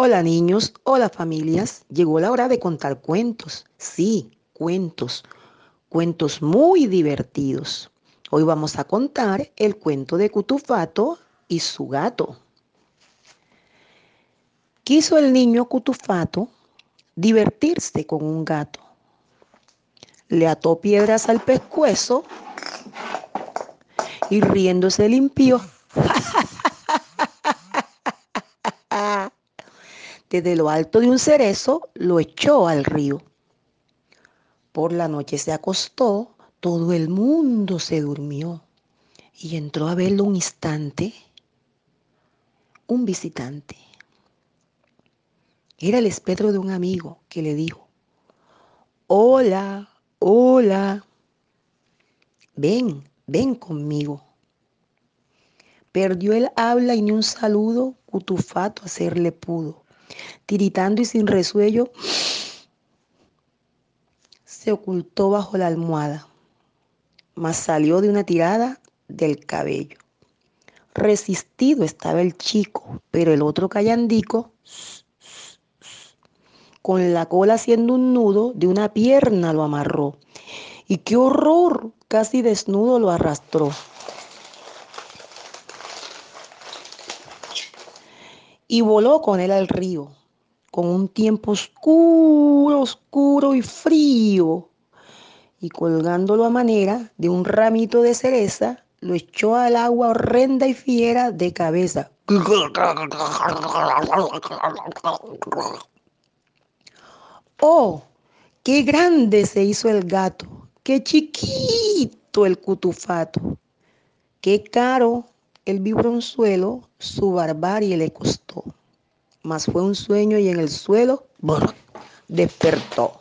Hola niños, hola familias. Llegó la hora de contar cuentos. Sí, cuentos. Cuentos muy divertidos. Hoy vamos a contar el cuento de Cutufato y su gato. Quiso el niño Cutufato divertirse con un gato. Le ató piedras al pescuezo y riéndose limpió. Desde lo alto de un cerezo lo echó al río. Por la noche se acostó, todo el mundo se durmió y entró a verlo un instante un visitante. Era el espectro de un amigo que le dijo, hola, hola, ven, ven conmigo. Perdió el habla y ni un saludo Cutufato hacerle pudo. Tiritando y sin resuello, se ocultó bajo la almohada, mas salió de una tirada del cabello. Resistido estaba el chico, pero el otro callandico, con la cola haciendo un nudo, de una pierna lo amarró. Y qué horror, casi desnudo lo arrastró. Y voló con él al río, con un tiempo oscuro, oscuro y frío. Y colgándolo a manera de un ramito de cereza, lo echó al agua horrenda y fiera de cabeza. ¡Oh! ¡Qué grande se hizo el gato! ¡Qué chiquito el cutufato! ¡Qué caro el vibronzuelo su barbarie le costó! Mas fue un sueño y en el suelo brr, despertó.